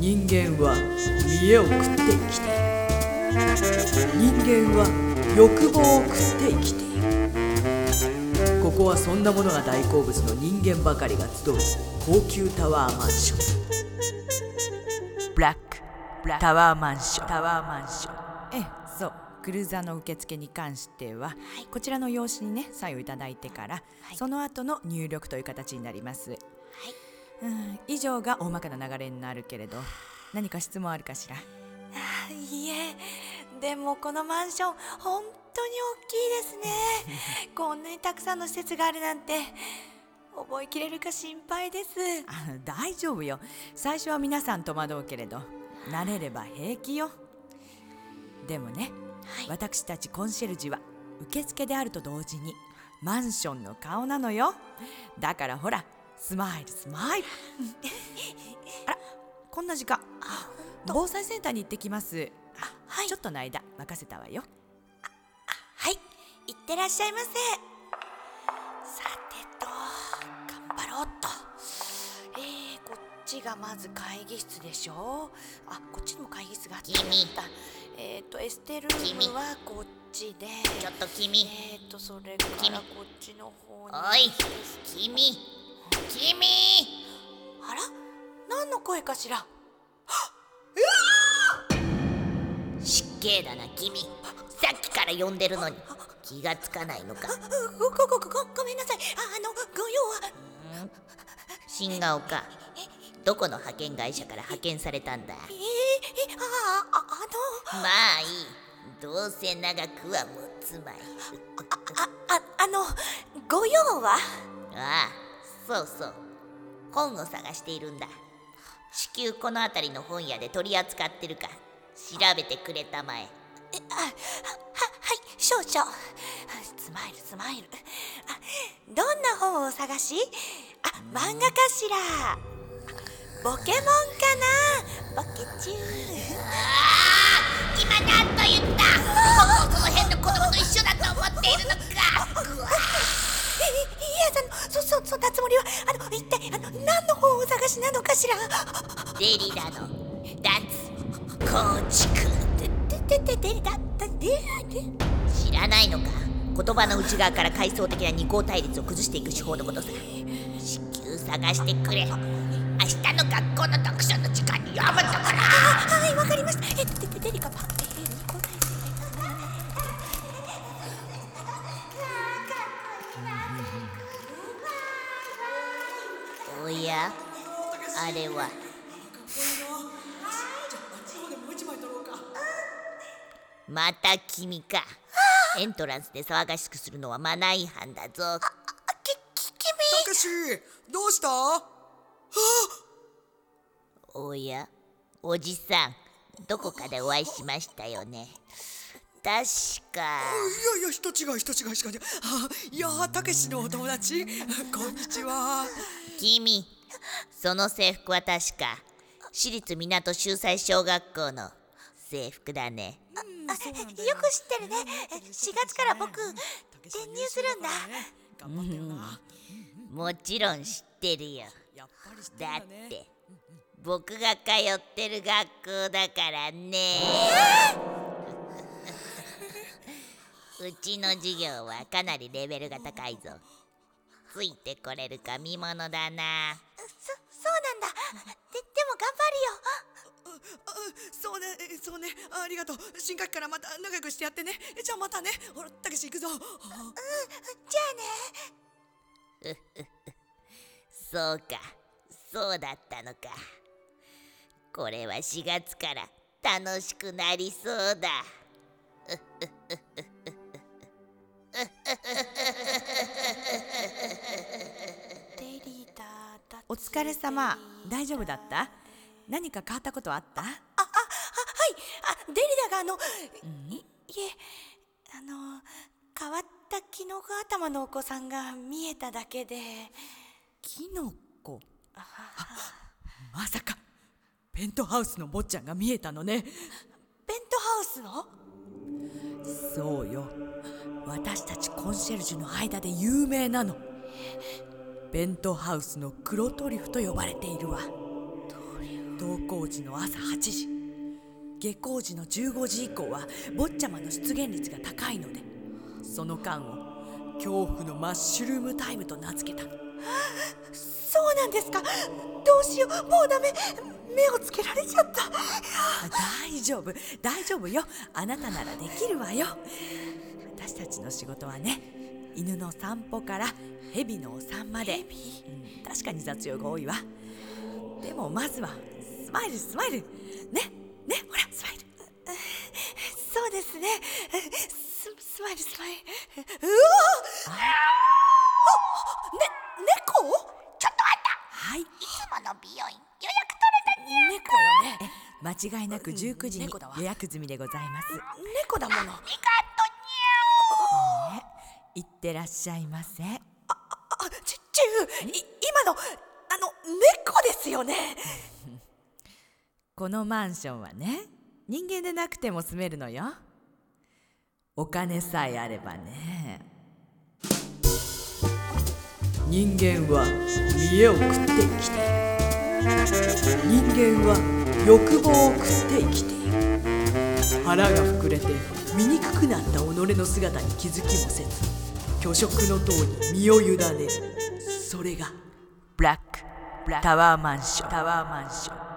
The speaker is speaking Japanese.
人間は見栄を食って生きている人間は欲望を食って生きているここはそんなものが大好物の人間ばかりが集う高級タワーマンション。ブラックタワーマンションタワーマンションええそう。クルーザーの受付に関しては、こちらの用紙にねサインをいただいてから、その後の入力という形になります、うん以上が大まかな流れになるけれど何か質問あるかしら？あいえ。でもこのマンション本当に大きいですね。こんなにたくさんの施設があるなんて覚えきれるか心配です。あ大丈夫よ。最初は皆さん戸惑うけれど慣れれば平気よ。でもね、私たちコンシェルジュは受付であると同時にマンションの顔なのよ。だからほらスマイルスマイルあらこんな時間。防災センターに行ってきます。あ、ちょっとの間任せたわよ。はい。いってらっしゃいませ。さてと頑張ろうっと。えー、こっちがまず会議室でしょ。あこっちにも会議室があった。えっ、ー、とエステルームはこっちで。ちょっと君。えっ、ー、とそれからこっちの方におい。君君。あら何の声かしら？失敬だな君。さっきから呼んでるのに。気がつかないのか。ごごごごごごめんなさい。ああのご用は？新顔か。どこの派遣会社から派遣されたんだ？えー、えあああの。まあいい。どうせ長くは持つまい。あああのご用は？ああそうそう。本を探しているんだ。至急この辺りの本屋で取り扱ってるか。調べてくれたまえ。えあはははい少々。スマイルスマイル。あどんな本をお探し？あ漫画かしら。ポケモンかな？ポケチュー今何と言った？そんなつもりはあの一体あの何の本を探しなのかしら？デリラの脱構築。ででででだだでで知らないのか言葉の内側から階層的な二項対立を崩していく手法のことさ至急探してくれ明日の学校の読書の時間に読むんだからはいわかりましたえででデリカパえあれは。また君か。エントランスで騒がしくするのはマナー違反だぞ。きき君たけしどうした？おやおじさんどこかでお会いしましたよね。確か。いやいや人違い人違いしかい。やたけしのお友達。こんにちは。君その制服は確か私立港秀才小学校の制服だね。あよく知ってるね。4月から僕転入するんだ。頑張ってよな。もちろん知ってるよ。だって僕が通ってる学校だからね。うちの授業はかなりレベルが高いぞ。ついてこれるか見ものだなも頑あそうねそうね。ありがとう。新学期からまた仲良くしてやってね。じゃあまたね。ほらたけし行くぞ。張るよじゃあね。そうか。そうだったのか。これは4月から楽しくなりそうだ。デリダだお疲れ様。大丈夫だった？何か変わったことあった？あああはい。あデリダがあのいいえあの変わったキノコ頭のお子さんが見えただけで。キノコあまさか。ペントハウスの坊ちゃんが見えたのね。ペントハウスのそうよ。私たちコンシェルジュの間で有名なの。ペントハウスの黒トリュフと呼ばれているわ登校時の朝8時。下校時の15時以降は坊ちゃまの出現率が高いのでその間を恐怖のマッシュルームタイムと名付けた。そうなんですか？どうしよう？もうダメ。目をつけられちゃった。大丈夫。大丈夫よ。あなたならできるわよ。私たちの仕事はね犬の散歩から蛇のお産まで、うん、確かに雑用が多いわ。でもまずはスマイルスマイル。ねねほらスマイル。そうですね。ススマイルスマイル。うわあね猫？ちょっとあった。はい。いつもの美容院予約取れたにゃ猫よね。間違いなく19時に予約済みでございます。猫だもの。ありがとにいってらっしゃいませ。あちチューい今のあの猫ですよねこのマンションはね人間でなくても住めるのよ。お金さえあればね。人間は見栄を食って生きている。人間は欲望を食って生きている。腹が膨れて醜くなった己の姿に気づきもせず虚食の塔に身を委ねる。それがブラックタワーマンション。タワーマンション。